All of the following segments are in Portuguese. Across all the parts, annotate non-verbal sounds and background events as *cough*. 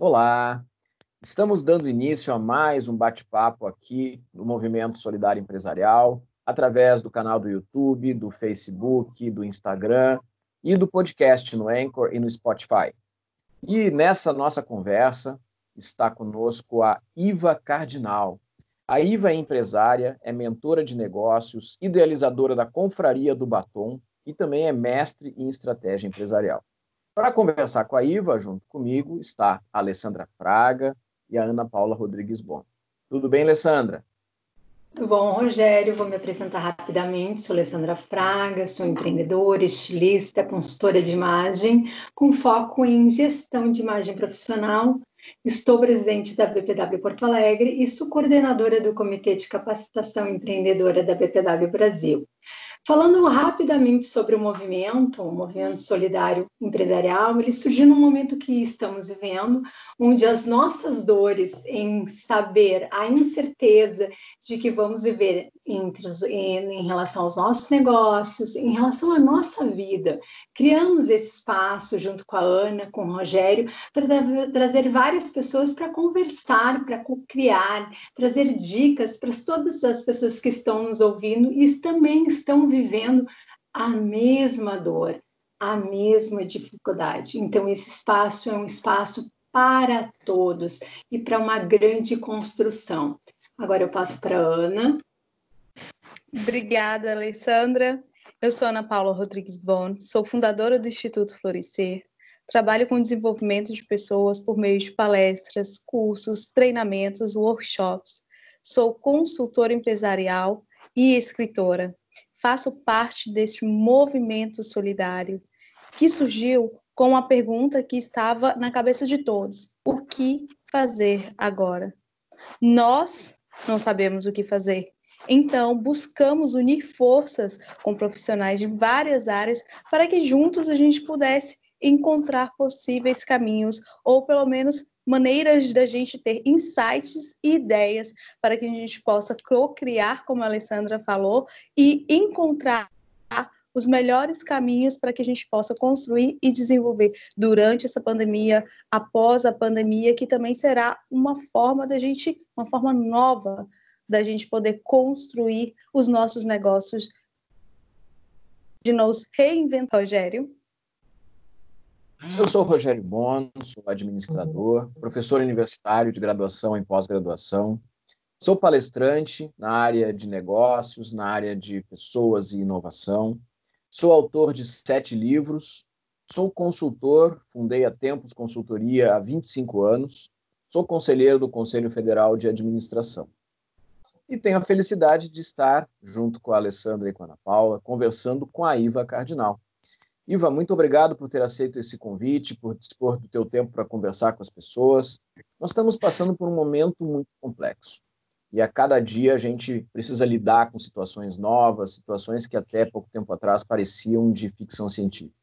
Olá! Estamos dando início a mais um bate-papo aqui no Movimento Solidário Empresarial, através do canal do YouTube, do Facebook, do Instagram e do podcast no Anchor e no Spotify. E nessa nossa conversa está conosco a Iva Cardinal. A Iva é empresária, é mentora de negócios, idealizadora da Confraria do Batom e também é mestre em estratégia empresarial. Para conversar com a Iva, junto comigo, está a Alessandra Fraga e a Ana Paula Rodrigues Bom. Tudo bem, Alessandra? Tudo bom, Rogério. Vou me apresentar rapidamente. Sou Alessandra Fraga, sou empreendedora, estilista, consultora de imagem, com foco em gestão de imagem profissional. Estou presidente da BPW Porto Alegre e sou coordenadora do Comitê de Capacitação Empreendedora da BPW Brasil. Falando rapidamente sobre o movimento, o movimento solidário empresarial, ele surgiu num momento que estamos vivendo, onde as nossas dores em saber a incerteza de que vamos viver entre os, em, em relação aos nossos negócios, em relação à nossa vida, criamos esse espaço junto com a Ana, com o Rogério, para trazer várias pessoas para conversar, para criar, trazer dicas para todas as pessoas que estão nos ouvindo e também estão vivendo a mesma dor, a mesma dificuldade. Então, esse espaço é um espaço para todos e para uma grande construção. Agora eu passo para Ana. Obrigada, Alessandra. Eu sou Ana Paula Rodrigues Bon, sou fundadora do Instituto Florescer. Trabalho com desenvolvimento de pessoas por meio de palestras, cursos, treinamentos, workshops. Sou consultora empresarial e escritora faço parte deste movimento solidário que surgiu com uma pergunta que estava na cabeça de todos: o que fazer agora? Nós não sabemos o que fazer. Então, buscamos unir forças com profissionais de várias áreas para que juntos a gente pudesse encontrar possíveis caminhos ou pelo menos maneiras da gente ter insights e ideias para que a gente possa co-criar, como a Alessandra falou, e encontrar os melhores caminhos para que a gente possa construir e desenvolver durante essa pandemia, após a pandemia, que também será uma forma da gente, uma forma nova da gente poder construir os nossos negócios, de nos reinventar, Rogério. Eu sou Rogério Bono, sou administrador, professor universitário de graduação e pós-graduação. Sou palestrante na área de negócios, na área de pessoas e inovação. Sou autor de sete livros. Sou consultor, fundei a Tempos Consultoria há 25 anos. Sou conselheiro do Conselho Federal de Administração. E tenho a felicidade de estar, junto com a Alessandra e com a Ana Paula, conversando com a Iva Cardinal Iva, muito obrigado por ter aceito esse convite, por dispor do teu tempo para conversar com as pessoas. Nós estamos passando por um momento muito complexo. E a cada dia a gente precisa lidar com situações novas, situações que até pouco tempo atrás pareciam de ficção científica.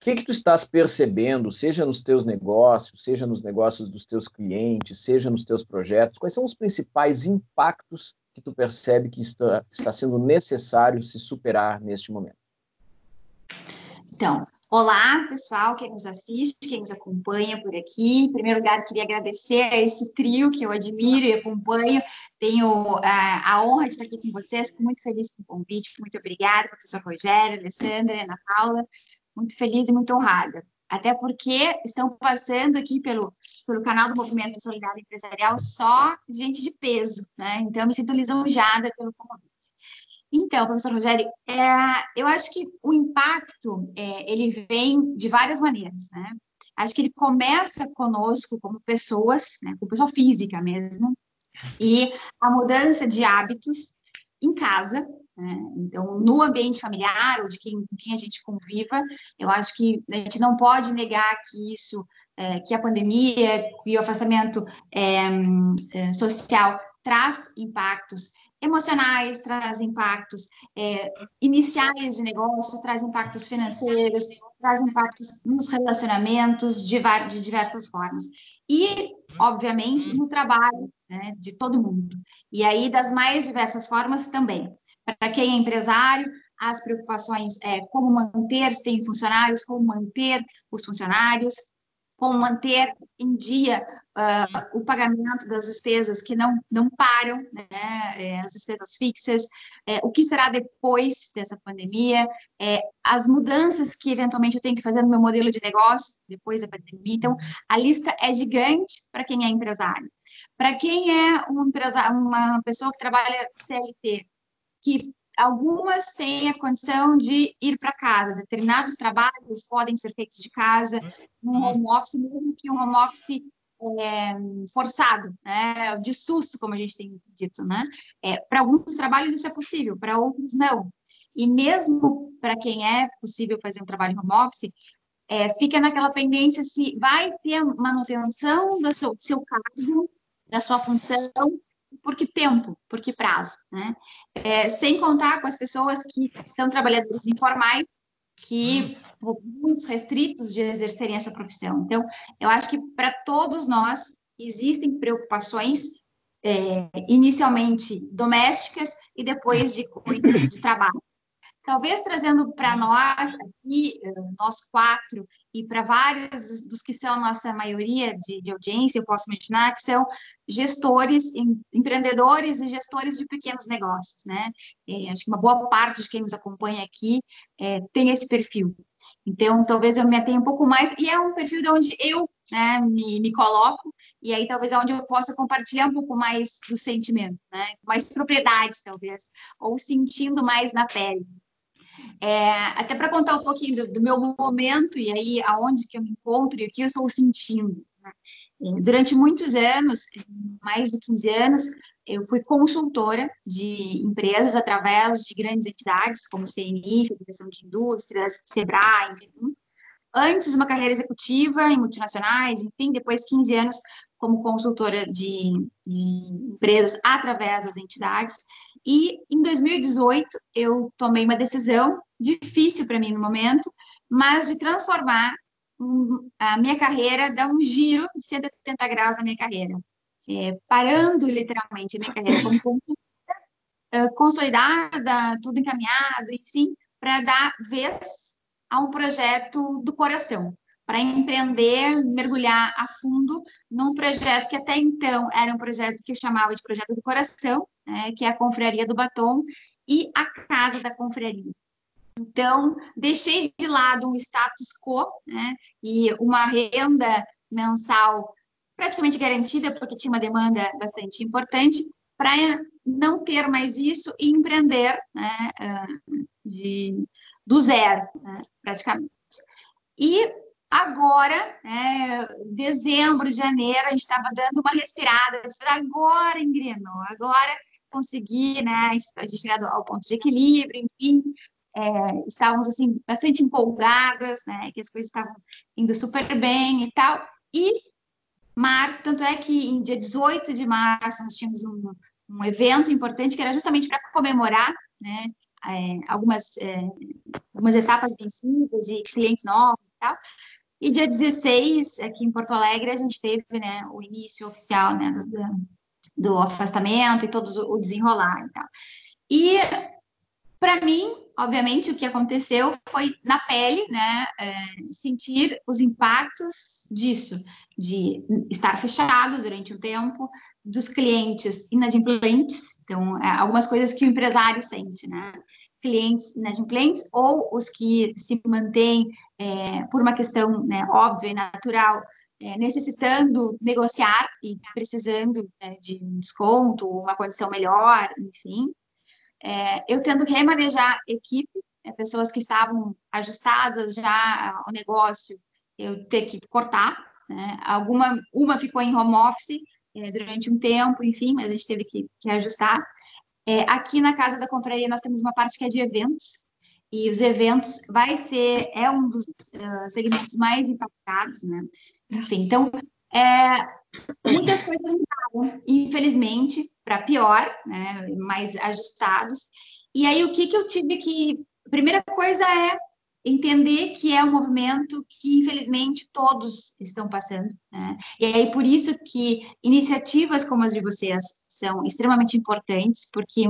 O que, que tu estás percebendo, seja nos teus negócios, seja nos negócios dos teus clientes, seja nos teus projetos? Quais são os principais impactos que tu percebe que está, está sendo necessário se superar neste momento? Então, olá, pessoal, quem nos assiste, quem nos acompanha por aqui. Em primeiro lugar, queria agradecer a esse trio que eu admiro e acompanho. Tenho a, a honra de estar aqui com vocês, fico muito feliz com o convite. Muito obrigada, professor Rogério, Alessandra, Ana Paula. Muito feliz e muito honrada. Até porque estão passando aqui pelo, pelo canal do Movimento Solidário Empresarial só gente de peso, né? Então, me sinto lisonjeada pelo convite. Então, professor Rogério, é, eu acho que o impacto é, ele vem de várias maneiras, né? Acho que ele começa conosco como pessoas, né, como pessoa física mesmo, e a mudança de hábitos em casa, né? então no ambiente familiar ou de quem, com quem a gente conviva, eu acho que a gente não pode negar que isso, é, que a pandemia e o afastamento é, é social traz impactos emocionais, traz impactos é, iniciais de negócio, traz impactos financeiros, traz impactos nos relacionamentos de, de diversas formas. E, obviamente, no trabalho né, de todo mundo. E aí, das mais diversas formas também. Para quem é empresário, as preocupações é como manter, se tem funcionários, como manter os funcionários, como manter em dia uh, o pagamento das despesas que não, não param, né, é, as despesas fixas, é, o que será depois dessa pandemia, é, as mudanças que eventualmente eu tenho que fazer no meu modelo de negócio depois da pandemia. Então, a lista é gigante para quem é empresário. Para quem é um empresário, uma pessoa que trabalha CLT, que algumas têm a condição de ir para casa. Determinados trabalhos podem ser feitos de casa, no home office, mesmo que um home office é, forçado, né, de susto, como a gente tem dito, né? É, para alguns trabalhos isso é possível, para outros não. E mesmo para quem é possível fazer um trabalho home office, é, fica naquela pendência se vai ter manutenção do seu, do seu cargo, da sua função, por que tempo, por que prazo, né? É, sem contar com as pessoas que são trabalhadores informais, que muito restritos de exercerem essa profissão. Então, eu acho que para todos nós existem preocupações é, inicialmente domésticas e depois de, de trabalho. Talvez trazendo para nós aqui, eh, nós quatro, e para vários dos que são nossa maioria de, de audiência, eu posso imaginar que são gestores, em, empreendedores e gestores de pequenos negócios, né? É, acho que uma boa parte de quem nos acompanha aqui é, tem esse perfil. Então, talvez eu me atenha um pouco mais, e é um perfil de onde eu né, me, me coloco, e aí talvez é onde eu possa compartilhar um pouco mais do sentimento, né? Mais propriedade, talvez, ou sentindo mais na pele. É, até para contar um pouquinho do, do, meu momento e aí aonde que eu me encontro e o que eu estou sentindo. Né? É, durante muitos anos, mais de 15 anos, eu fui consultora de empresas através de grandes entidades como CNI, Federação de Indústrias, Sebrae, enfim. Antes, uma carreira executiva em multinacionais, enfim, depois 15 anos como consultora de, de empresas através das entidades. E em 2018 eu tomei uma decisão difícil para mim no momento, mas de transformar a minha carreira, dar um giro de 180 graus na minha carreira, é, parando literalmente a minha carreira como consolidada, tudo encaminhado, enfim, para dar vez a um projeto do coração, para empreender, mergulhar a fundo num projeto que até então era um projeto que eu chamava de projeto do coração, né, que é a Confraria do Batom e a Casa da Confraria. Então, deixei de lado um status quo né, e uma renda mensal praticamente garantida, porque tinha uma demanda bastante importante, para não ter mais isso e empreender né, ah, de, do zero, né, praticamente. E Agora, é, dezembro, janeiro, a gente estava dando uma respirada, agora engrenou, agora consegui, né, a gente chegado ao ponto de equilíbrio, enfim, é, estávamos, assim, bastante empolgadas, né, que as coisas estavam indo super bem e tal, e março, tanto é que em dia 18 de março nós tínhamos um, um evento importante que era justamente para comemorar, né, é, algumas, é, algumas etapas vencidas e clientes novos e tal, e dia 16, aqui em Porto Alegre, a gente teve né, o início oficial né, do, do afastamento e todo o desenrolar e tal. E, para mim, obviamente, o que aconteceu foi na pele, né, é, sentir os impactos disso, de estar fechado durante um tempo, dos clientes inadimplentes, então, é, algumas coisas que o empresário sente, né, clientes inadimplentes ou os que se mantêm é, por uma questão né, óbvia e natural, é, necessitando negociar e precisando né, de um desconto, uma condição melhor, enfim. É, eu tendo que remanejar equipe, né, pessoas que estavam ajustadas já ao negócio, eu ter que cortar, né, alguma, uma ficou em home office é, durante um tempo, enfim, mas a gente teve que, que ajustar. É, aqui na Casa da Confraria nós temos uma parte que é de eventos, e os eventos vai ser, é um dos uh, segmentos mais impactados, né? Enfim, então, é, muitas coisas mudaram, infelizmente, para pior, né? Mais ajustados. E aí, o que, que eu tive que... Primeira coisa é entender que é um movimento que, infelizmente, todos estão passando. Né? E aí, por isso que iniciativas como as de vocês são extremamente importantes, porque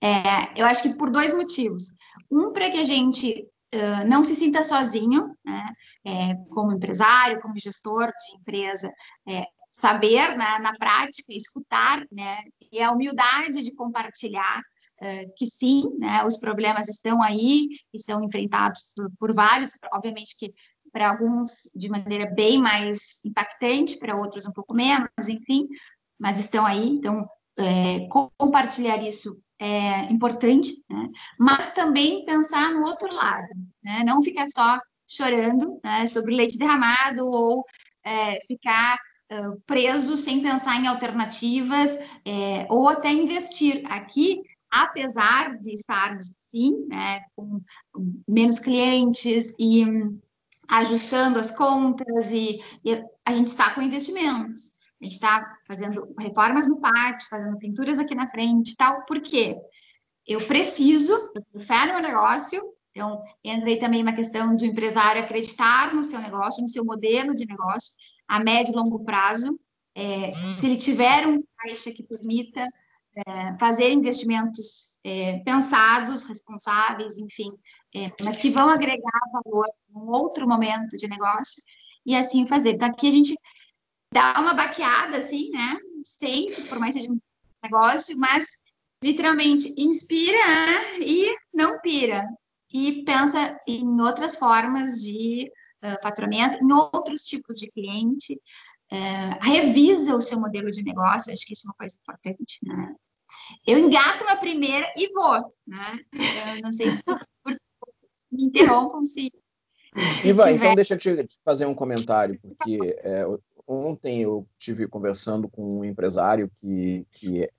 é, eu acho que por dois motivos. Um, para que a gente uh, não se sinta sozinho, né? É, como empresário, como gestor de empresa, é, saber né, na prática, escutar, né? E a humildade de compartilhar uh, que sim, né? Os problemas estão aí e são enfrentados por, por vários, obviamente que para alguns de maneira bem mais impactante, para outros um pouco menos, enfim, mas estão aí. Então, é, compartilhar isso é importante, né? mas também pensar no outro lado, né? não ficar só chorando né, sobre leite derramado ou é, ficar uh, preso sem pensar em alternativas é, ou até investir. Aqui, apesar de estarmos, sim, né, com menos clientes e um, ajustando as contas e, e a gente está com investimentos. A gente está fazendo reformas no pátio, fazendo pinturas aqui na frente tal. Por quê? Eu preciso, eu fé no meu negócio, então entra aí também uma questão de um empresário acreditar no seu negócio, no seu modelo de negócio, a médio e longo prazo. É, se ele tiver um caixa que permita é, fazer investimentos é, pensados, responsáveis, enfim, é, mas que vão agregar valor em um outro momento de negócio, e assim fazer. Então, aqui a gente dá uma baqueada, assim, né? Sente, por mais seja um negócio, mas literalmente inspira né? e não pira. E pensa em outras formas de uh, faturamento, em outros tipos de cliente, uh, revisa o seu modelo de negócio, acho que isso é uma coisa importante, né? Eu engato uma primeira e vou, né? Eu não sei por, me interrompam se. se Iva, tiver... então deixa eu te fazer um comentário, porque é, ontem eu tive conversando com um empresário que, que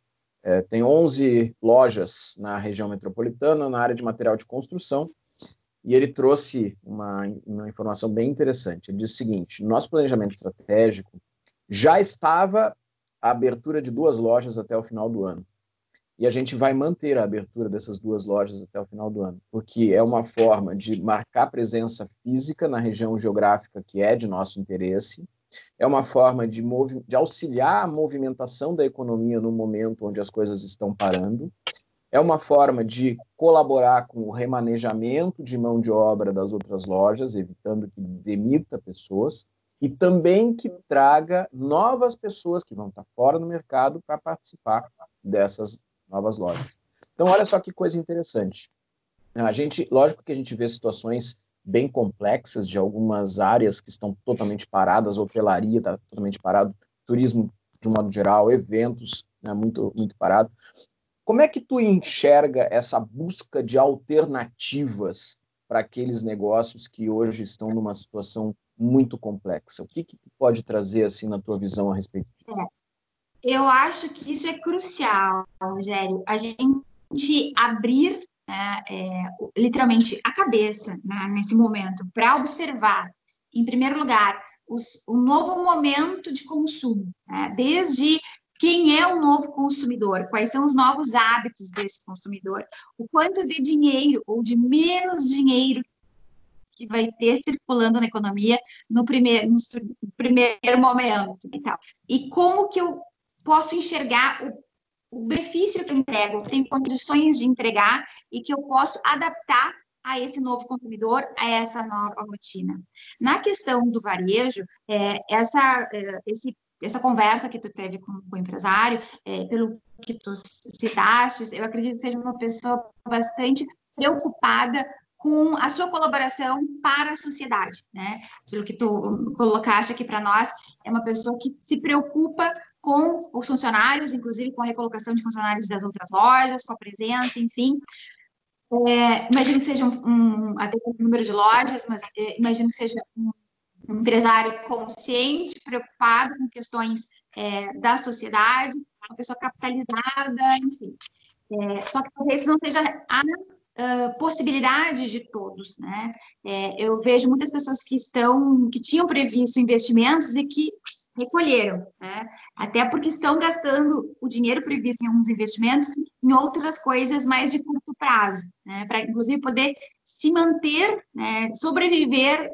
é, tem 11 lojas na região metropolitana na área de material de construção e ele trouxe uma, uma informação bem interessante. Ele disse o seguinte: nosso planejamento estratégico já estava a abertura de duas lojas até o final do ano. E a gente vai manter a abertura dessas duas lojas até o final do ano, porque é uma forma de marcar presença física na região geográfica que é de nosso interesse é uma forma de, de auxiliar a movimentação da economia no momento onde as coisas estão parando, é uma forma de colaborar com o remanejamento de mão de obra das outras lojas, evitando que demita pessoas, e também que traga novas pessoas que vão estar fora do mercado para participar dessas novas lojas. Então, olha só que coisa interessante. A gente, lógico que a gente vê situações bem complexas de algumas áreas que estão totalmente paradas, hotelaria está totalmente parado, turismo de um modo geral, eventos né, muito muito parado. Como é que tu enxerga essa busca de alternativas para aqueles negócios que hoje estão numa situação muito complexa? O que, que tu pode trazer assim na tua visão a respeito? É, eu acho que isso é crucial, Rogério. A gente abrir né, é, literalmente a cabeça né, nesse momento para observar, em primeiro lugar, os, o novo momento de consumo, né, desde quem é o novo consumidor, quais são os novos hábitos desse consumidor, o quanto de dinheiro ou de menos dinheiro que vai ter circulando na economia no primeiro, no primeiro momento e tal. E como que eu posso enxergar o o benefício que eu entrego, eu tenho condições de entregar e que eu posso adaptar a esse novo consumidor, a essa nova rotina. Na questão do varejo, é, essa, é, esse, essa conversa que tu teve com, com o empresário, é, pelo que tu citaste, eu acredito que seja uma pessoa bastante preocupada com a sua colaboração para a sociedade, né? Aquilo que tu colocaste aqui para nós, é uma pessoa que se preocupa com os funcionários, inclusive com a recolocação de funcionários das outras lojas, com a presença, enfim. É, imagino que seja um, um, até um número de lojas, mas é, imagino que seja um, empresário consciente, preocupado com questões é, da sociedade, uma pessoa capitalizada, enfim. É, só que talvez não seja a uh, de todos, né? É, eu vejo muitas pessoas que estão, que tinham previsto investimentos e que recolheram, né? até porque estão gastando o dinheiro previsto em alguns investimentos em outras coisas mais de curto prazo, né? para inclusive poder se manter, né? sobreviver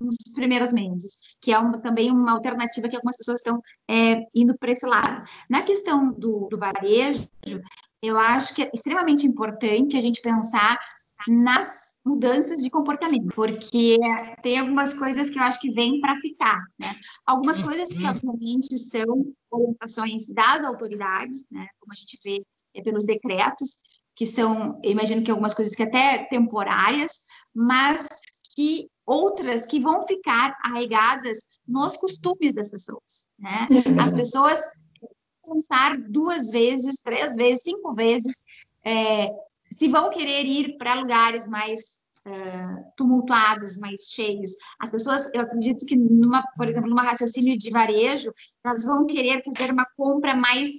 nos primeiros meses, que é uma, também uma alternativa que algumas pessoas estão é, indo para esse lado. Na questão do, do varejo, eu acho que é extremamente importante a gente pensar nas mudanças de comportamento, porque tem algumas coisas que eu acho que vêm para ficar, né? Algumas coisas que, obviamente, são orientações das autoridades, né? Como a gente vê é pelos decretos, que são, eu imagino que algumas coisas que até temporárias, mas que outras que vão ficar arraigadas nos costumes das pessoas, né? As *laughs* pessoas pensar duas vezes, três vezes, cinco vezes é, se vão querer ir para lugares mais uh, tumultuados, mais cheios. As pessoas, eu acredito que, numa, por exemplo, numa raciocínio de varejo, elas vão querer fazer uma compra mais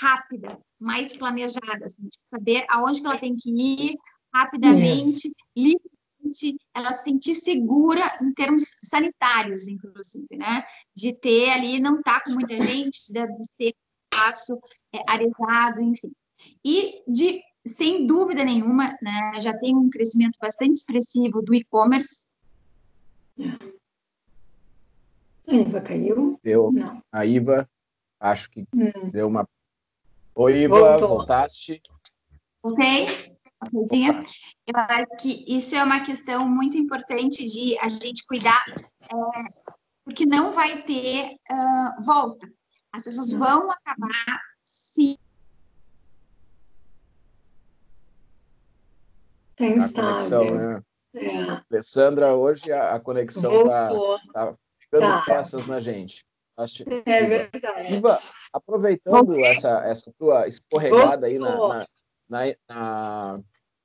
rápida, mais planejada, assim, saber aonde que ela tem que ir rapidamente, livremente, ela se sentir segura em termos sanitários, inclusive, né? De ter ali, não estar tá com muita gente, deve ser espaço é, arejado, enfim. E de sem dúvida nenhuma, né, já tem um crescimento bastante expressivo do e-commerce. A Iva caiu? Deu. Não. A Iva, acho que hum. deu uma. Oi, Iva, Voltou. voltaste? Voltei. Eu acho que isso é uma questão muito importante de a gente cuidar, é, porque não vai ter uh, volta. As pessoas vão acabar se Tem a conexão, né? É. Alessandra, hoje a, a conexão está tá ficando tá. peças na gente. É verdade. Iva, aproveitando essa, essa tua escorregada aí na, na, na,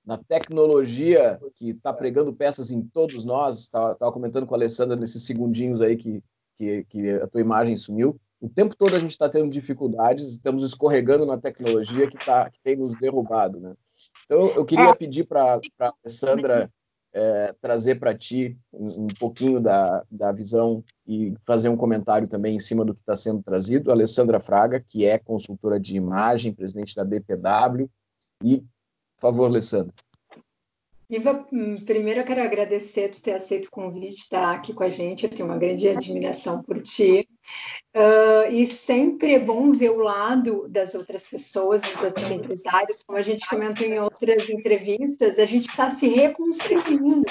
na, tecnologia que está pregando peças em todos nós, estava comentando com a Alessandra nesses segundinhos aí que, que, que a tua imagem sumiu. O tempo todo a gente está tendo dificuldades, estamos escorregando na tecnologia que, tá, que tem nos derrubado, né? Então, eu queria é. pedir para a Alessandra é, trazer para ti um, um, pouquinho da, da visão e fazer um comentário também em cima do que está sendo trazido. A Alessandra Fraga, que é consultora de imagem, presidente da BPW. E, por favor, Alessandra. Iva, hum, primeiro eu quero agradecer tu ter aceito o convite, estar aqui com a gente. Eu tenho uma grande admiração por ti. Uh, e sempre é bom ver o lado das outras pessoas, dos outros empresários. Como a gente comentou em outras entrevistas, a gente está se reconstruindo.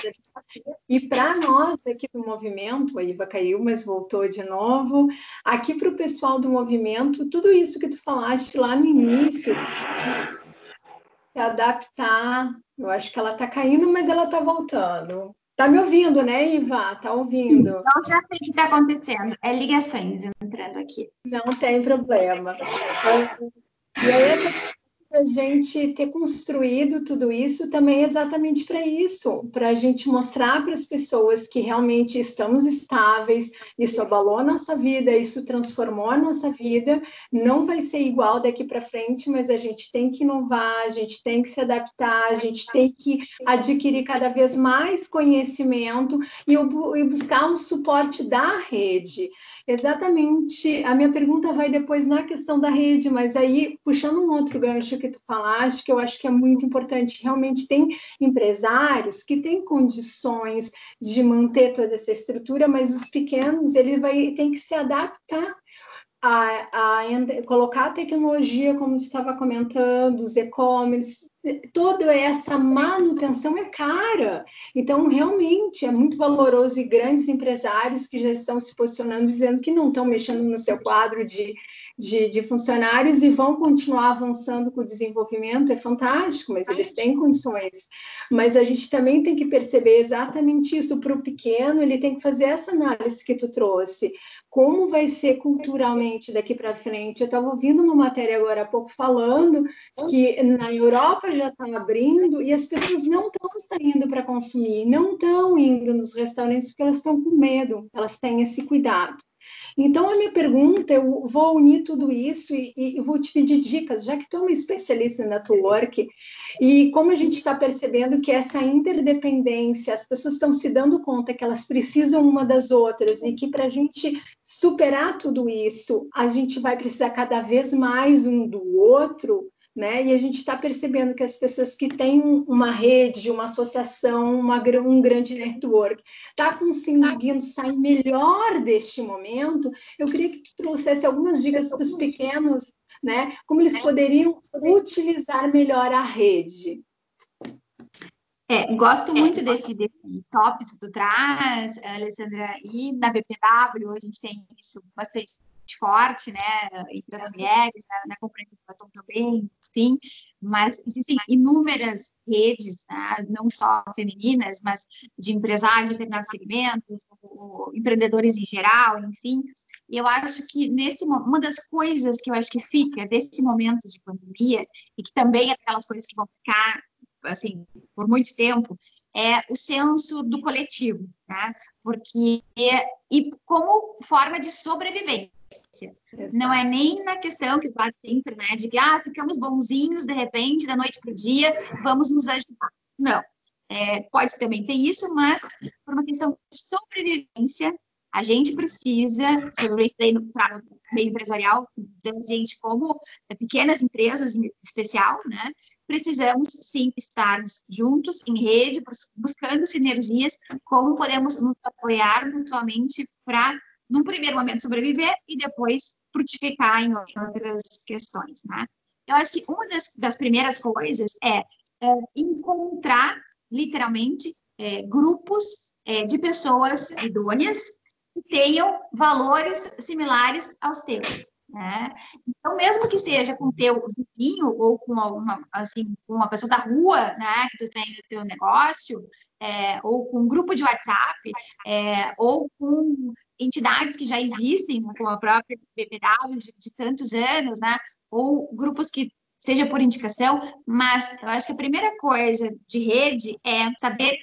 E para nós aqui do movimento, a Iva caiu, mas voltou de novo. Aqui para o pessoal do movimento, tudo isso que tu falaste lá no início, se adaptar. Eu acho que ela está caindo, mas ela está voltando. Está me ouvindo, né, Iva? Está ouvindo? Não já sei o que está acontecendo. É ligações entrando aqui. Não tem problema. E aí, essa a gente ter construído tudo isso também exatamente para isso, para a gente mostrar para as pessoas que realmente estamos estáveis, isso abalou a nossa vida, isso transformou a nossa vida, não vai ser igual daqui para frente, mas a gente tem que inovar, a gente tem que se adaptar, a gente tem que adquirir cada vez mais conhecimento e, buscar um suporte da rede. Exatamente. A minha pergunta vai depois na questão da rede, mas aí, puxando um outro gancho que tu falaste, que eu acho que é muito importante, realmente tem empresários que têm condições de manter toda essa estrutura, mas os pequenos, eles têm que se adaptar a, a, colocar a tecnologia, como você estava comentando, os e-commerce, toda essa manutenção é cara. Então, realmente, é muito valoroso e grandes empresários que já estão se posicionando, dizendo que não estão mexendo no seu quadro de, de, de funcionários e vão continuar avançando com o desenvolvimento. É fantástico, mas eles têm condições. Mas a gente também tem que perceber exatamente isso. Para o pequeno, ele tem que fazer essa análise que tu trouxe. Como vai ser culturalmente daqui para frente? Eu estava ouvindo uma matéria agora há pouco falando que na Europa já está abrindo e as pessoas não estão saindo para consumir, não estão indo nos restaurantes porque elas estão com medo, elas têm esse cuidado. Então, a minha pergunta, eu vou unir tudo isso e, e vou te pedir dicas, já que tu é uma especialista em network, e como a gente está percebendo que essa interdependência, as pessoas estão se dando conta que elas precisam uma das outras e que para a gente superar tudo isso, a gente vai precisar cada vez mais um do outro, né? E a gente está percebendo que as pessoas que têm uma rede, uma associação, uma, um grande network, está conseguindo sair melhor deste momento. Eu queria que tu trouxesse algumas dicas para os pequenos, né? Como eles poderiam utilizar melhor a rede. É, gosto é, muito desse, desse tópico que tu traz, Alessandra, e na BPW a gente tem isso bastante forte, né, entre as mulheres, na, na compreensão também, sim, mas existem inúmeras redes, né, não só femininas, mas de empresários de determinados segmentos, empreendedores em geral, enfim, e eu acho que nesse uma das coisas que eu acho que fica desse momento de pandemia e que também é aquelas coisas que vão ficar assim por muito tempo é o senso do coletivo, né? Porque e como forma de sobrevivência. Exato. Não é nem na questão que faz sempre, né, de que ah, ficamos bonzinhos de repente da noite para o dia, vamos nos ajudar. Não. É, pode também ter isso, mas por uma questão de sobrevivência a gente precisa, sobre isso daí no meio empresarial, da gente como pequenas empresas em especial, né? Precisamos sim estarmos juntos em rede, buscando sinergias, como podemos nos apoiar mutuamente para, num primeiro momento, sobreviver e depois frutificar em outras questões, né? Eu acho que uma das, das primeiras coisas é, é encontrar, literalmente, é, grupos é, de pessoas idôneas que tenham valores similares aos teus. Né? Então, mesmo que seja com teu vizinho ou com uma, assim, uma pessoa da rua, né, que tu tem no teu negócio, é, ou com um grupo de WhatsApp, é, ou com entidades que já existem, né, como a própria BPW de, de tantos anos, né, ou grupos que seja por indicação, mas eu acho que a primeira coisa de rede é saber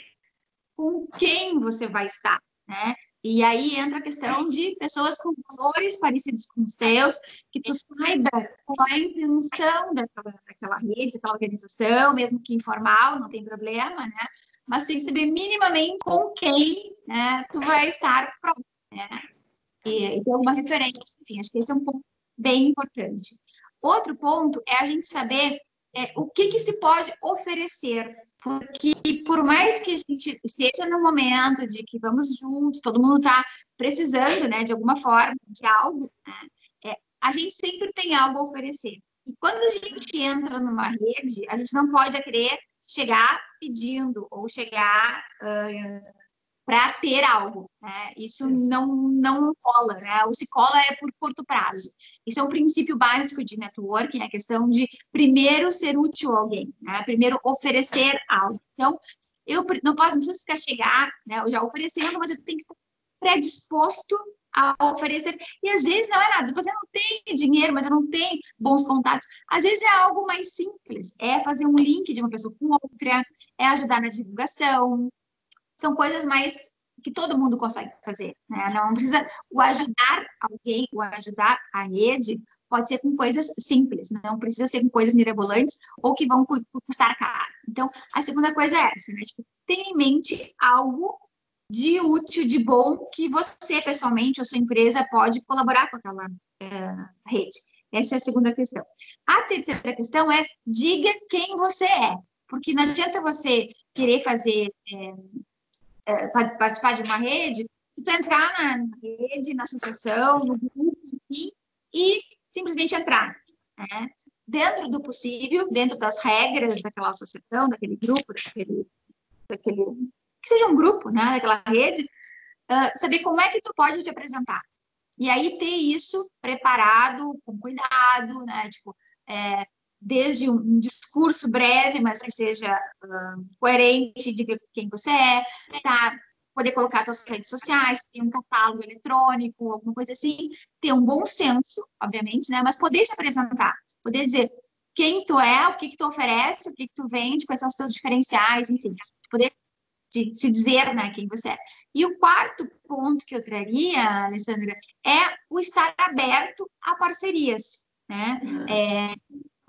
com quem você vai estar, né? E aí entra a questão de pessoas com valores parecidos com os teus, que tu saiba qual é a intenção daquela, daquela rede, daquela organização, mesmo que informal, não tem problema, né? Mas tem que saber minimamente com quem né, tu vai estar próximo, né? E, e ter uma referência, enfim, acho que esse é um ponto bem importante. Outro ponto é a gente saber é, o que, que se pode oferecer porque por mais que a gente esteja no momento de que vamos juntos, todo mundo está precisando, né, de alguma forma, de algo, né, é, a gente sempre tem algo a oferecer. E quando a gente entra numa rede, a gente não pode querer chegar pedindo ou chegar uh, para ter algo. Né? Isso não, não rola, né? O se cola é por curto prazo. Isso é um princípio básico de networking, a questão de primeiro ser útil a alguém, né? primeiro oferecer algo. Então, eu não posso, não ficar chegar, né? Já oferecendo, mas eu tenho que estar predisposto a oferecer. E às vezes não é nada, você não tem dinheiro, mas eu não tenho bons contatos. Às vezes é algo mais simples, é fazer um link de uma pessoa com outra, é ajudar na divulgação, são coisas mais que todo mundo consegue fazer, né? Não precisa o ajudar alguém, o ajudar a rede pode ser com coisas simples, não precisa ser com coisas mirabolantes ou que vão custar caro. Então, a segunda coisa é essa, né? Tipo, tenha em mente algo de útil, de bom, que você, pessoalmente, ou sua empresa pode colaborar com aquela é, rede. Essa é a segunda questão. A terceira questão é diga quem você é, porque não adianta você querer fazer é, é, participar de uma rede, se tu entrar na rede, na associação, no grupo, enfim, e simplesmente entrar, né? Dentro do possível, dentro das regras daquela associação, daquele grupo, daquele, daquele que seja um grupo, né, daquela rede, uh, saber como é que tu pode te apresentar. E aí ter isso preparado, com cuidado, né, tipo, é, desde um, discurso breve, mas que seja uh, coerente, diga quem você é, tá? poder colocar suas redes sociais, ter um catálogo eletrônico, alguma coisa assim, ter um bom senso, obviamente, né? Mas poder se apresentar, poder dizer quem tu é, o que, que tu oferece, o que, que tu vende, quais são os teus diferenciais, enfim, poder te, te dizer né, quem você é. E o quarto ponto que eu traria, Alessandra, é o estar aberto a parcerias. Né? Uhum. É,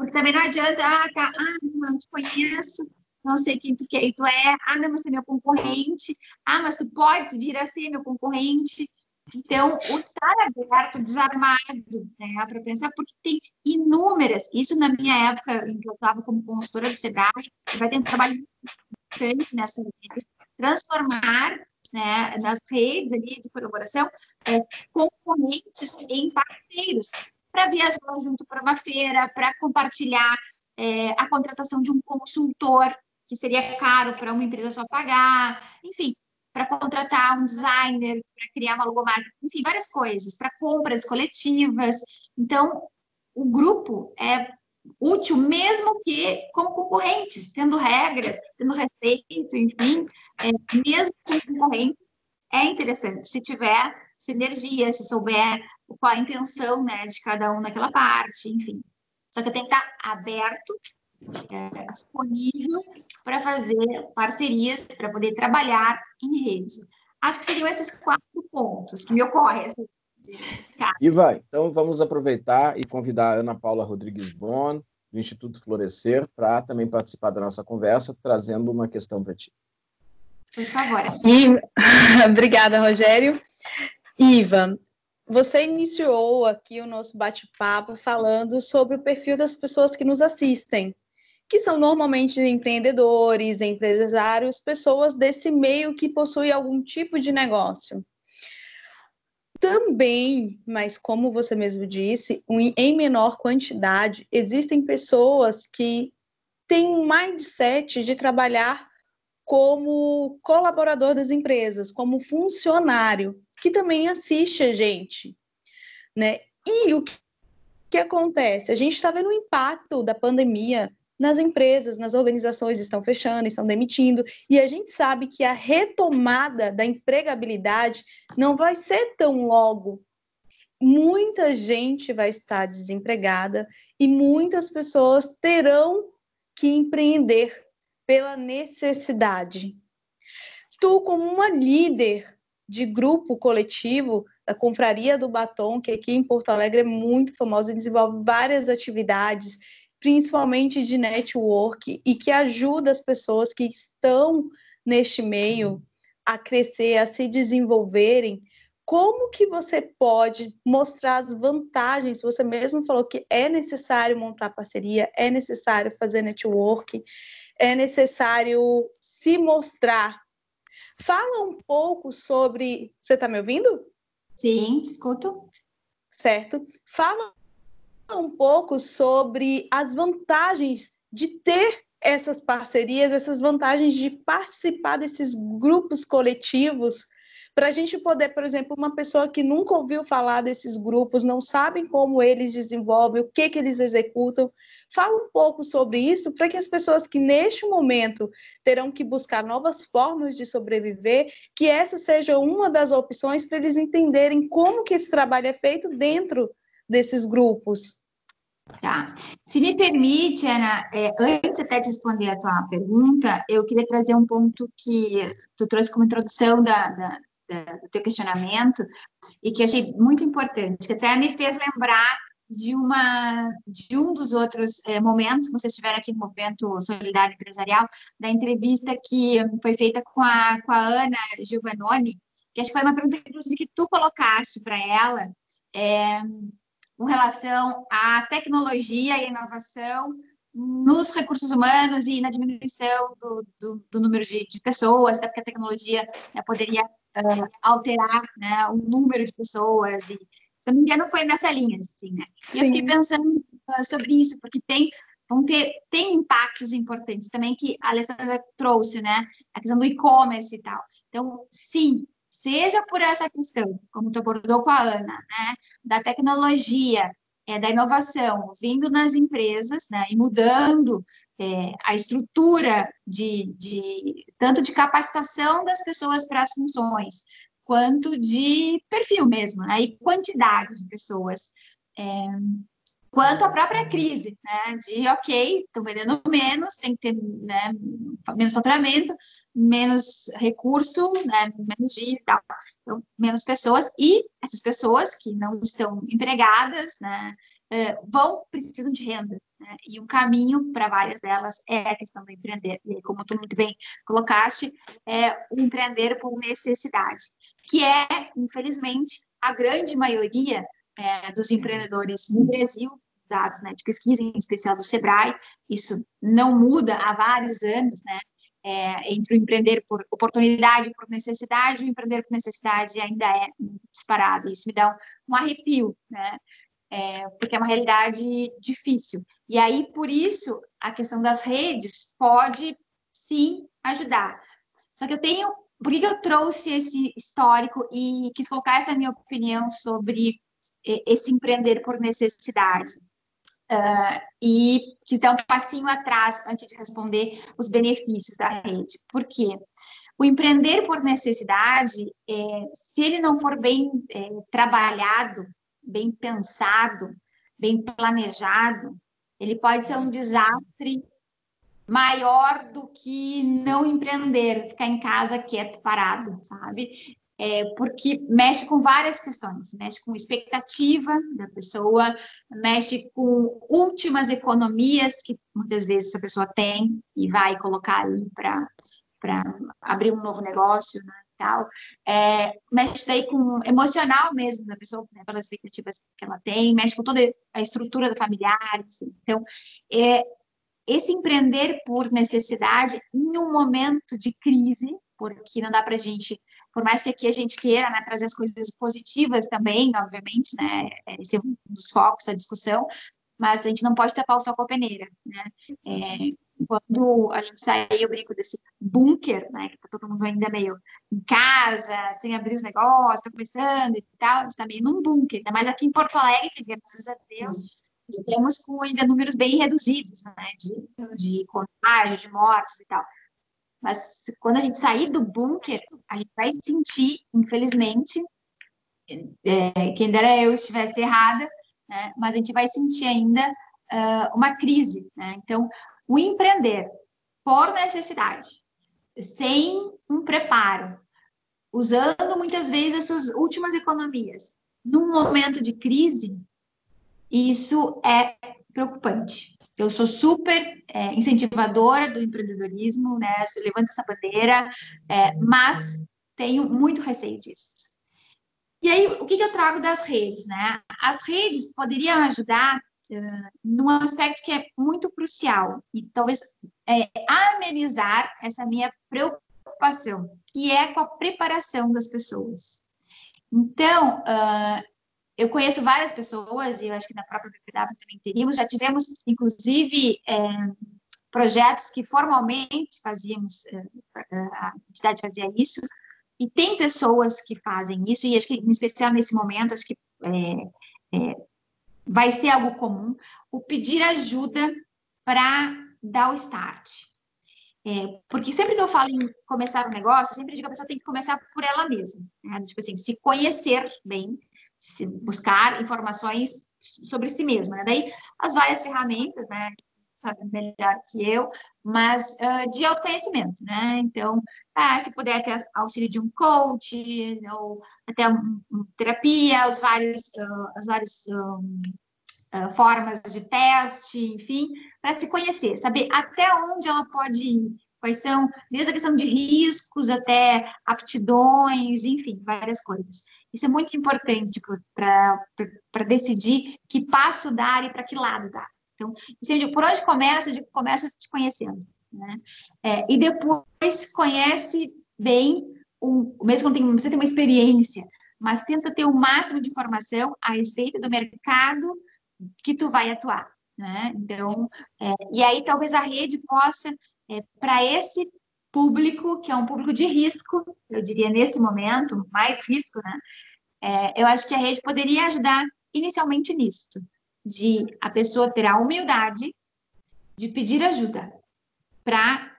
porque também não adianta, ah, tá, ah, não te conheço, não sei quem tu, quem tu é, ah, não, você é meu concorrente, ah, mas tu pode vir a ser meu concorrente. Então, o estar aberto, desarmado, né, para pensar, porque tem inúmeras, isso na minha época, em que eu estava como consultora do Sebrae, vai ter um trabalho importante nessa rede, transformar né, nas redes ali de colaboração, é, concorrentes em parceiros, para viajar junto para uma feira, para compartilhar é, a contratação de um consultor, que seria caro para uma empresa só pagar, enfim, para contratar um designer, para criar uma logomarca, enfim, várias coisas, para compras coletivas. Então, o grupo é útil mesmo que como concorrentes, tendo regras, tendo respeito, enfim, é, mesmo com concorrentes, é interessante se tiver sinergia, se souber qual a intenção né, de cada um naquela parte, enfim. Só que tem que estar aberto, é, disponível para fazer parcerias, para poder trabalhar em rede. Acho que seriam esses quatro pontos que me ocorrem. Assim, e vai, então vamos aproveitar e convidar a Ana Paula Rodrigues Bon, do Instituto Florescer, para também participar da nossa conversa, trazendo uma questão para ti. Por favor. E... *laughs* Obrigada, Rogério. Iva, você iniciou aqui o nosso bate-papo falando sobre o perfil das pessoas que nos assistem, que são normalmente empreendedores, empresários, pessoas desse meio que possuem algum tipo de negócio. Também, mas como você mesmo disse, em menor quantidade, existem pessoas que têm um mindset de trabalhar como colaborador das empresas, como funcionário, que também assiste a gente, né? E o que, que acontece? A gente está vendo o impacto da pandemia nas empresas, nas organizações estão fechando, estão demitindo, e a gente sabe que a retomada da empregabilidade não vai ser tão logo. Muita gente vai estar desempregada e muitas pessoas terão que empreender pela necessidade. Tu, como uma líder de grupo coletivo da Confraria do Batom, que aqui em Porto Alegre é muito famosa e desenvolve várias atividades principalmente de network, e que ajuda as pessoas que estão neste meio a crescer, a se desenvolverem. Como que você pode mostrar as vantagens? Você mesmo falou que é necessário montar parceria, é necessário fazer network, é necessário se mostrar. Fala um pouco sobre. Você está me ouvindo? Sim, escuto. Certo. Fala um pouco sobre as vantagens de ter essas parcerias, essas vantagens de participar desses grupos coletivos, para a gente poder, por exemplo, uma pessoa que nunca ouviu falar desses grupos, não sabe como eles desenvolvem, o que, que eles executam, fala um pouco sobre isso, para que as pessoas que neste momento terão que buscar novas formas de sobreviver, que essa seja uma das opções para eles entenderem como que esse trabalho é feito dentro desses grupos. Tá. Se me permite, Ana, é, antes até de responder a tua pergunta, eu queria trazer um ponto que tu trouxe como introdução da, da, do teu questionamento e que achei muito importante, que até me fez lembrar de uma de um dos outros é, momentos que vocês tiveram aqui no Movimento Solidário Empresarial, da entrevista que foi feita com a, com a Ana Giovannoni, que acho que foi uma pergunta, inclusive, que tu colocaste para ela, é, com relação à tecnologia e inovação nos recursos humanos e na diminuição do, do, do número de, de, pessoas, até porque a tecnologia né, poderia uh, alterar né, o número de pessoas. E, se não me engano, foi nessa linha. Assim, né? E eu fiquei pensando uh, sobre isso, porque tem vão ter tem impactos importantes também que a Alessandra trouxe, né? A questão do e-commerce e tal. Então, sim, seja por essa questão, como tu abordou com a Ana, né, da tecnologia, é, da inovação vindo nas empresas, né, e mudando é, a estrutura de, de tanto de capacitação das pessoas para as funções, quanto de perfil mesmo, né, e quantidade de pessoas. É, quanto à própria crise, né, de ok, estão vendendo menos, tem que ter né, menos faturamento, menos recurso, né, menos digital, então, menos pessoas, e essas pessoas que não estão empregadas, né, é, vão, precisam de renda, né, e um caminho para várias delas é a questão do empreender, e como tu muito bem colocaste, é o empreender por necessidade, que é, infelizmente, a grande maioria é, dos empreendedores no Brasil, dados né, de pesquisa, em especial do SEBRAE, isso não muda há vários anos, né, é, entre o empreender por oportunidade, por necessidade, o empreender por necessidade ainda é disparado. Isso me dá um, um arrepio, né? É, porque é uma realidade difícil. E aí, por isso, a questão das redes pode sim ajudar. Só que eu tenho. Por que, eu trouxe esse histórico e quis colocar essa minha opinião sobre esse empreender por necessidade? Uh, e quis dar um passinho atrás antes de responder os benefícios da rede. Por quê? O empreender por necessidade, é, se ele não for bem é, trabalhado, bem pensado, bem planejado, ele pode ser um desastre maior do que não empreender, ficar em casa quieto, parado, sabe? É, porque mexe com várias questões, mexe com expectativa da pessoa, mexe com últimas economias que muitas vezes essa pessoa tem e vai colocar ali para abrir um novo negócio, né, tal. É, mexe daí com emocional mesmo da pessoa, né, pelas expectativas que ela tem, mexe com toda a estrutura da familiar, assim. Então, é, esse empreender por necessidade em um momento de crise, porque não dá para a gente, por mais que aqui a gente queira né, trazer as coisas positivas também, obviamente, né, esse é um dos focos da discussão, mas a gente não pode tapar o sol com a peneira, né? É, quando a gente sai, eu brinco desse bunker, né, que tá todo mundo ainda meio em casa, sem abrir os negócios, tá começando e tal, a gente tá meio num bunker, ainda mais aqui em Porto Alegre, graças a Deus, estamos com ainda números bem reduzidos, né, de, de contágio, de mortes e tal. Mas quando a gente sair do bunker, a gente vai sentir, infelizmente, é, quem dera eu estivesse errada, né, mas a gente vai sentir ainda uh, uma crise. Né? Então, o empreender por necessidade, sem um preparo, usando muitas vezes as suas últimas economias, num momento de crise, isso é preocupante. Eu sou super é, incentivadora do empreendedorismo, né? Eu levanto essa bandeira, é, mas tenho muito receio disso. E aí, o que, que eu trago das redes, né? As redes poderiam ajudar uh, num aspecto que é muito crucial e talvez é, amenizar essa minha preocupação, que é com a preparação das pessoas. Então, eu conheço várias pessoas, e eu acho que na própria BPW também teríamos, já tivemos, inclusive, é, projetos que formalmente fazíamos, é, a entidade fazia isso, e tem pessoas que fazem isso, e acho que, em especial nesse momento, acho que é, vai ser algo comum, o pedir ajuda para dar o start. É, porque sempre que eu falo em começar um negócio, eu sempre digo que a pessoa tem que começar por ela mesma. Né? Tipo assim, se conhecer bem, se buscar informações sobre si mesma. Né? Daí, as várias ferramentas, né? Sabe melhor que eu, mas uh, de autoconhecimento, né? Então, ah, se puder ter auxílio de um coach, ou até um, um terapia, os vários, uh, as várias um, uh, formas de teste, enfim, para se conhecer, saber até onde ela pode ir, quais são, desde a questão de riscos até aptidões, enfim, várias coisas. Isso é muito importante para decidir que passo dar e para que lado dar. Então, digo, por onde começa? Começa te conhecendo. Né? É, e depois conhece bem, um, mesmo tem, você tem uma experiência, mas tenta ter o máximo de informação a respeito do mercado que tu vai atuar. Né? Então, é, e aí talvez a rede possa, é, para esse público, que é um público de risco, eu diria nesse momento, mais risco, né? É, eu acho que a rede poderia ajudar inicialmente nisso, de a pessoa ter a humildade de pedir ajuda para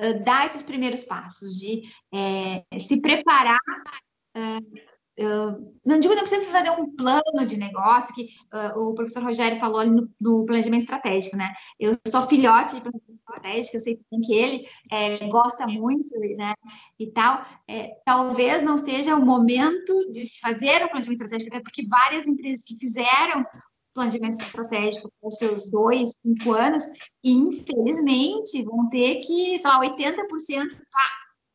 uh, dar esses primeiros passos, de é, se preparar uh, Não digo não precisa fazer um plano de negócio, que uh, o professor Rogério falou ali no, no, planejamento estratégico, né? Eu sou filhote de planejamento estratégico, eu sei que ele é, gosta muito, né? E tal. É, talvez não seja o momento de se fazer o planejamento estratégico, até porque várias empresas que fizeram planejamento estratégico para os seus dois, cinco anos, infelizmente vão ter que, sei lá, 80%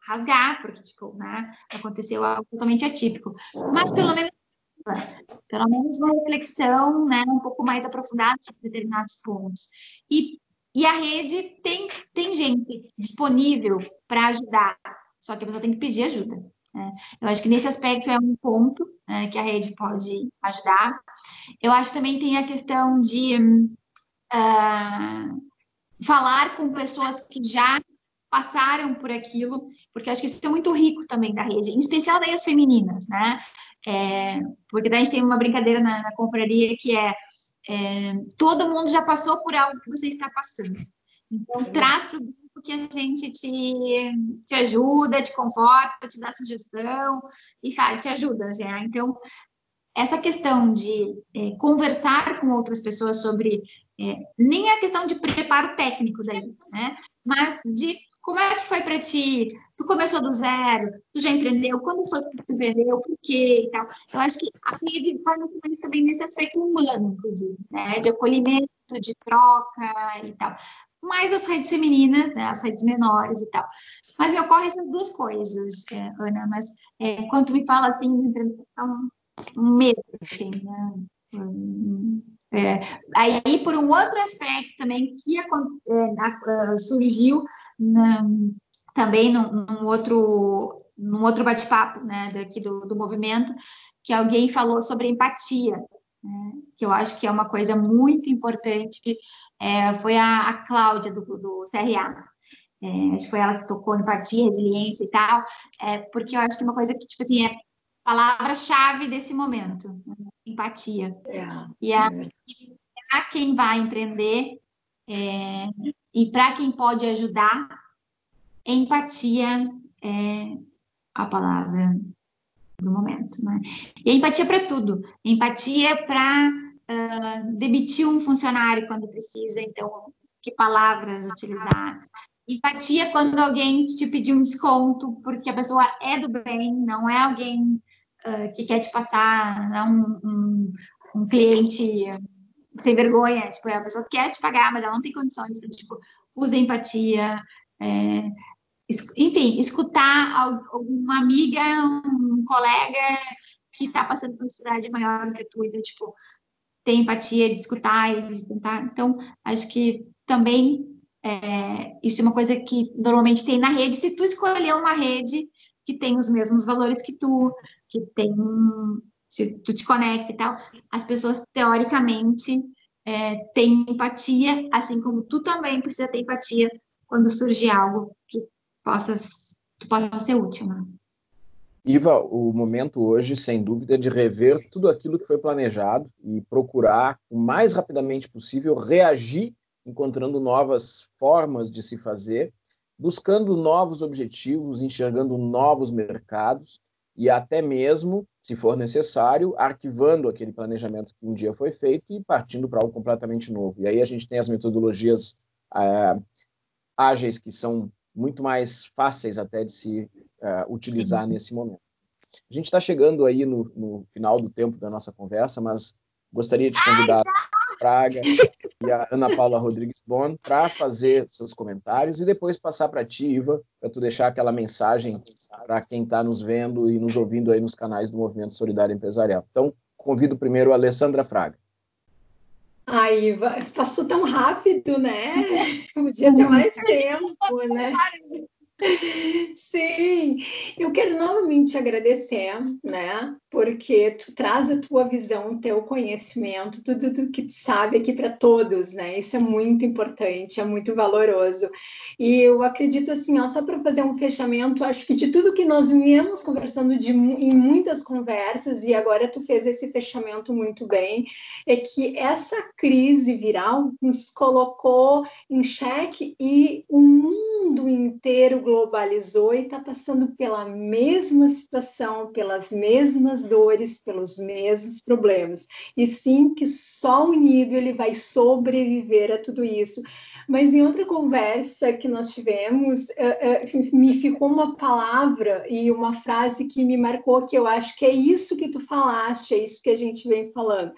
rasgar, porque, tipo, né, aconteceu algo totalmente atípico. Mas, pelo menos, pelo menos uma reflexão, né, um pouco mais aprofundada sobre determinados pontos. E, e a rede tem, tem gente disponível para ajudar, só que a pessoa tem que pedir ajuda. Né? Eu acho que nesse aspecto é um ponto né, que a rede pode ajudar. Eu acho também tem a questão de uh, falar com pessoas que já passaram por aquilo, porque acho que isso é muito rico também da rede, em especial daí as femininas, né? É, porque daí a gente tem uma brincadeira na, na confraria que é, é, todo mundo já passou por algo que você está passando. Então, traz para o grupo que a gente te, te ajuda, te conforta, te dá sugestão e, cara, te ajuda. Né? Então, essa questão de é, conversar com outras pessoas sobre é, nem a questão de preparo técnico daí, né? Mas de como é que foi para ti? Tu começou do zero? Tu já empreendeu? Quando foi que tu empreendeu? Por quê? E tal. Eu acho que a rede vai muito mais também nesse aspecto humano, inclusive, né? De acolhimento, de troca e tal. Mais as redes femininas, né? As redes menores e tal. Mas me ocorrem essas duas coisas, é, Ana. Mas é, quando tu me fala assim, um medo, assim, né? É, aí, por um outro aspecto também que é, surgiu na, também num, num, outro, num outro bate-papo né, daqui do, do movimento, que alguém falou sobre empatia, né, que eu acho que é uma coisa muito importante, é, foi a, a Cláudia do, do CRA. É, acho que foi ela que tocou empatia, resiliência e tal, é, porque eu acho que é uma coisa que, tipo assim, é palavra-chave desse momento, né? Empatia. É, e a, é. para quem vai empreender é, e para quem pode ajudar, empatia é a palavra do momento, né? E empatia para tudo. Empatia para uh, demitir um funcionário quando precisa, então que palavras utilizar. Empatia quando alguém te pedir um desconto, porque a pessoa é do bem, não é alguém uh, que quer te passar né, um, um, um, cliente sem vergonha, tipo, a pessoa quer te pagar, mas ela não tem condições, então, tipo, usa empatia, é, enfim, escutar alguma amiga, um colega que está passando por uma dificuldade maior do que tu, então, tipo, ter empatia, de escutar e de tentar. Então, acho que também é, isso é uma coisa que normalmente tem na rede. Se tu escolher uma rede que tem os mesmos valores que tu, que tem, se tu te conecta e tal, as pessoas teoricamente é, têm empatia, assim como tu também precisa ter empatia quando surgir algo que possa, tu possa ser útil, né? Iva, o momento hoje, sem dúvida, é de rever tudo aquilo que foi planejado e procurar, o mais rapidamente possível, reagir, encontrando novas formas de se fazer, buscando novos objetivos, enxergando novos mercados e até mesmo, se for necessário, arquivando aquele planejamento que um dia foi feito e partindo para algo completamente novo. E aí a gente tem as metodologias é, ágeis que são muito mais fáceis até de se é, utilizar Sim. nesse momento. A gente está chegando aí no, no, final do tempo da nossa conversa, mas gostaria de convidar a Praga *laughs* e a Ana Paula Rodrigues Bon para fazer seus comentários e depois passar para ti, Iva, para tu deixar aquela mensagem para quem está nos vendo e nos ouvindo aí nos canais do Movimento Solidário Empresarial. Então, convido primeiro a Alessandra Fraga. Ai, Iva, passou tão rápido, né? *laughs* Podia ter mais tempo, né? Sim, eu quero novamente agradecer, né? Porque tu traz a tua visão, o teu conhecimento, tudo, tudo que tu sabe aqui para todos, né? Isso é muito importante, é muito valoroso. E eu acredito assim, ó, só para fazer um fechamento, acho que de tudo que nós viemos conversando de, em muitas conversas, e agora tu fez esse fechamento muito bem, é que essa crise viral nos colocou em xeque e o mundo inteiro globalizou e está passando pela mesma situação, pelas mesmas dores, pelos mesmos problemas. E sim que só unido ele vai sobreviver a tudo isso. Mas em outra conversa que nós tivemos, uh, uh, me ficou uma palavra e uma frase que me marcou, que eu acho que é isso que tu falaste, é isso que a gente vem falando,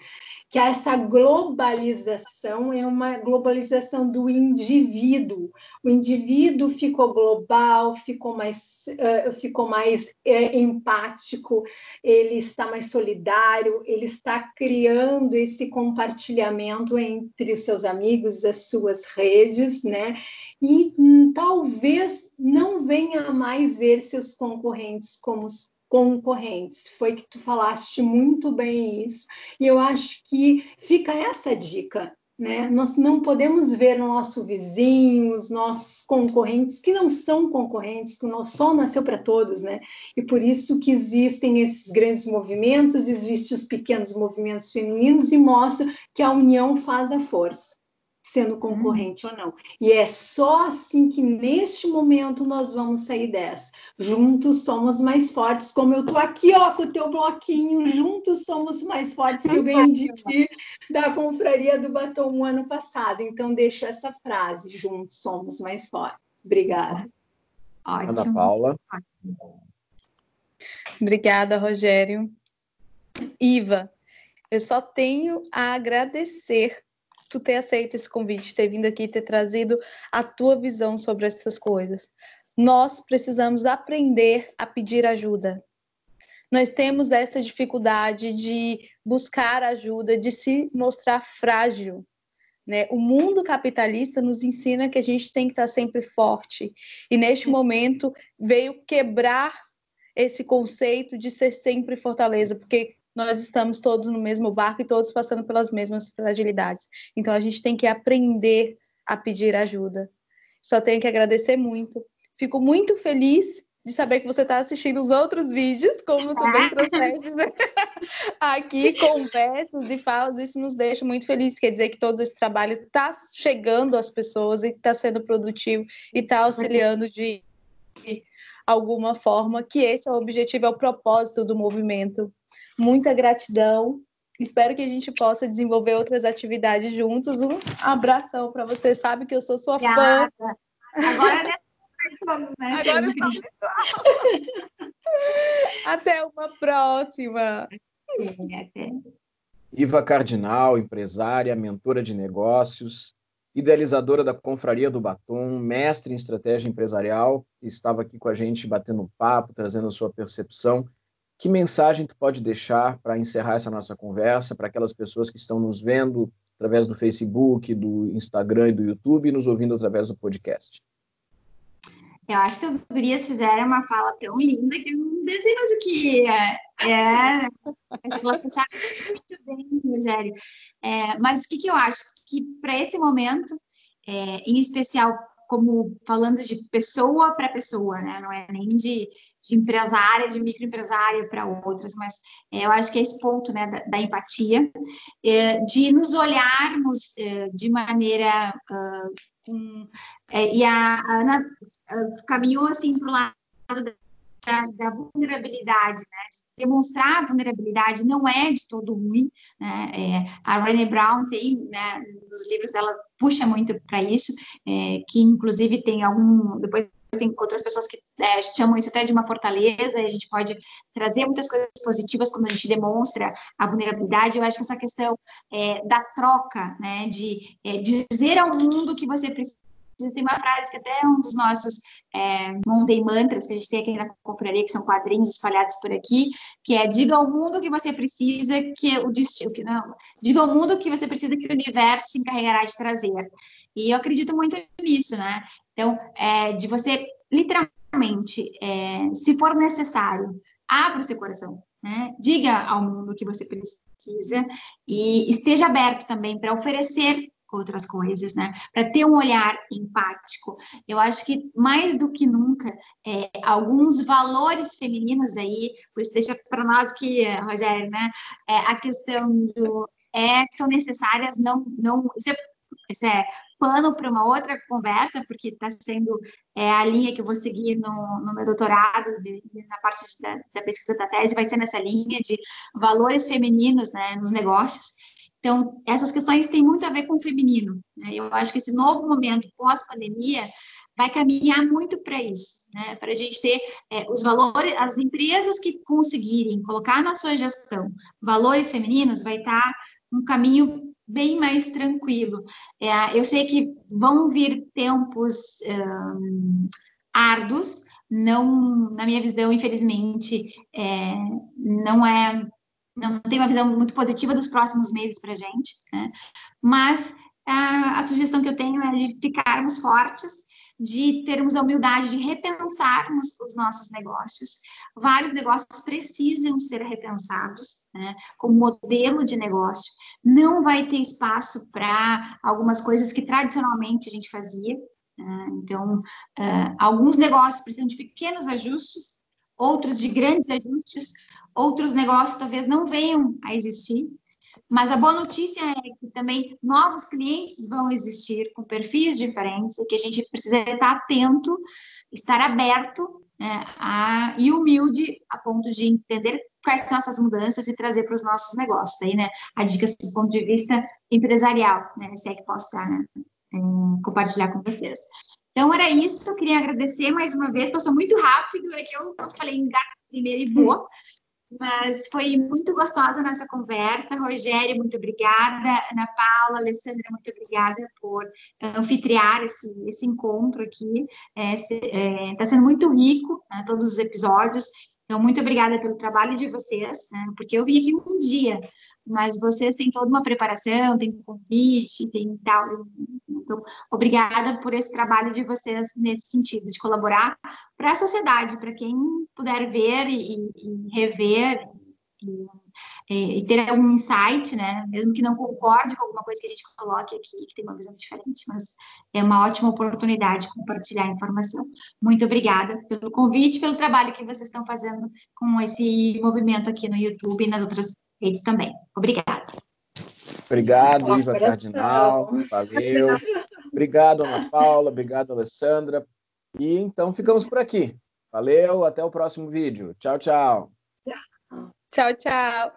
que essa globalização é uma globalização do indivíduo. O indivíduo ficou global, ficou mais, uh, ficou mais uh, empático, ele está mais solidário, ele está criando esse compartilhamento entre os seus amigos, as suas redes, né? E hum, talvez não venha mais ver seus concorrentes como os concorrentes. Foi que tu falaste muito bem isso. E eu acho que fica essa dica. né? Nós não podemos ver o nosso vizinho, os nossos concorrentes, que não são concorrentes, que o sol nasceu para todos, né? E por isso que existem esses grandes movimentos, existem os pequenos movimentos femininos e mostram que a união faz a força sendo uhum. concorrente hum. ou não. E é só assim que neste momento nós vamos sair dessa. Juntos somos mais fortes, como eu tô aqui, ó, com o teu bloquinho, juntos somos mais fortes, que eu ganhei de ti da confraria do Batom um ano passado. Então deixo essa frase, juntos somos mais fortes. Obrigada. Ótimo. Ana Paula. Obrigada, Rogério. Iva, eu só tenho a agradecer tu ter aceito esse convite, ter vindo aqui, ter trazido a tua visão sobre essas coisas. Nós precisamos aprender a pedir ajuda. Nós temos essa dificuldade de buscar ajuda, de se mostrar frágil. Né? O mundo capitalista nos ensina que a gente tem que estar sempre forte. E neste momento veio quebrar esse conceito de ser sempre fortaleza, porque nós estamos todos no mesmo barco e todos passando pelas mesmas fragilidades. Então a gente tem que aprender a pedir ajuda. Só tenho que agradecer muito. Fico muito feliz de saber que você está assistindo os outros vídeos, como tu bem trouxeste *laughs* aqui, conversas e falas, isso nos deixa muito felizes, quer dizer que todo esse trabalho está chegando às pessoas e está sendo produtivo e está auxiliando de alguma forma, que esse é o objetivo, é o propósito do movimento Muita gratidão. Espero que a gente possa desenvolver outras atividades juntos. Um abração para você. Sabe que eu sou sua Obrigada. fã. Agora é todos, né? Agora *laughs* Até uma próxima. Iva Cardinal, empresária, mentora de negócios, idealizadora da Confraria do Batom, mestre em estratégia empresarial, estava aqui com a gente batendo um papo, trazendo a sua percepção que mensagem tu pode deixar para encerrar essa nossa conversa para aquelas pessoas que estão nos vendo através do Facebook, do Instagram e do YouTube e nos ouvindo através do podcast? Eu acho que as gurias fizeram uma fala tão linda que eu não desejo que é. é você está muito bem, Rogério. É, mas o que, que eu acho? Que para esse momento, é, em especial como falando de pessoa para pessoa, né? Não é nem de, de empresária, de microempresária para outras, mas é, eu acho que é esse ponto, né, da, da empatia, é, de nos olharmos é, de maneira com, é, e a, Ana caminhou assim para o lado da, da vulnerabilidade, né? demonstrar vulnerabilidade não é de todo ruim, né? É, a Brené Brown tem, né, nos livros dela puxa muito para isso, é, que inclusive tem algum, depois tem outras pessoas que é, chamam isso até de uma fortaleza, e a gente pode trazer muitas coisas positivas quando a gente demonstra a vulnerabilidade. Eu acho que essa questão é, da troca, né, de é, dizer ao mundo que você precisa tem uma frase que até é um dos nossos é, Monday Mantras que a gente tem aqui na confraria, que são quadrinhos espalhados por aqui, que é diga ao mundo que você precisa que o destino, que não, diga ao mundo que você precisa que o universo se encarregará de trazer. E eu acredito muito nisso, né? Então, é, de você literalmente, é, se for necessário, abra o seu coração, né? Diga ao mundo que você precisa e esteja aberto também para oferecer outras coisas, né? Para ter um olhar empático. Eu acho que mais do que nunca, é, alguns valores femininos aí, por isso deixa para nós que, Rogério, né? É, a questão do é que são necessárias, não, não isso é, isso é pano para uma outra conversa, porque está sendo é, a linha que eu vou seguir no, no meu doutorado, de, de, na parte da, da pesquisa da tese, vai ser nessa linha de valores femininos né, nos negócios. Então, essas questões têm muito a ver com o feminino. Né? Eu acho que esse novo momento pós-pandemia vai caminhar muito para isso, né? para a gente ter é, os valores, as empresas que conseguirem colocar na sua gestão valores femininos, vai estar tá um caminho bem mais tranquilo. É, eu sei que vão vir tempos um, árduos, não, na minha visão, infelizmente, é, não é não tem uma visão muito positiva dos próximos meses para a gente, né? mas a sugestão que eu tenho é de ficarmos fortes, de termos a humildade de repensarmos os nossos negócios. Vários negócios precisam ser repensados né, como modelo de negócio. Não vai ter espaço para algumas coisas que tradicionalmente a gente fazia. Né? Então, uh, alguns negócios precisam de pequenos ajustes, outros de grandes ajustes, outros negócios talvez não venham a existir. Mas a boa notícia é que também novos clientes vão existir com perfis diferentes e que a gente precisa estar atento, estar aberto né, a, e humilde a ponto de entender quais são essas mudanças e trazer para os nossos negócios. Aí, né, a dica do ponto de vista empresarial, né, se é que posso estar, né, compartilhar com vocês. Então, era isso. Eu queria agradecer mais uma vez. Passou muito rápido. É que eu, eu falei engato primeiro e vou. Mas foi muito gostosa nossa conversa. Rogério, muito obrigada. Ana Paula, Alessandra, muito obrigada por anfitriar esse, esse encontro aqui. Está é, é, tá sendo muito rico, né, todos os episódios. Então, muito obrigada pelo trabalho de vocês, né, porque eu vim aqui um dia, mas vocês têm toda uma preparação, tem convite, tem tal. Então, obrigada por esse trabalho de vocês nesse sentido, de colaborar para a sociedade, para quem puder ver e, e rever e, e, ter algum insight, né? Mesmo que não concorde com alguma coisa que a gente coloque aqui, que tem uma visão diferente, mas é uma ótima oportunidade de compartilhar informação. Muito obrigada pelo convite, pelo trabalho que vocês estão fazendo com esse movimento aqui no YouTube e nas outras redes também. Obrigada. Obrigado, Iva Cardinal. Valeu. Obrigado, Ana Paula. Obrigado, Alessandra. E então ficamos por aqui. Valeu, até o próximo vídeo. Tchau, tchau. Tchau, tchau.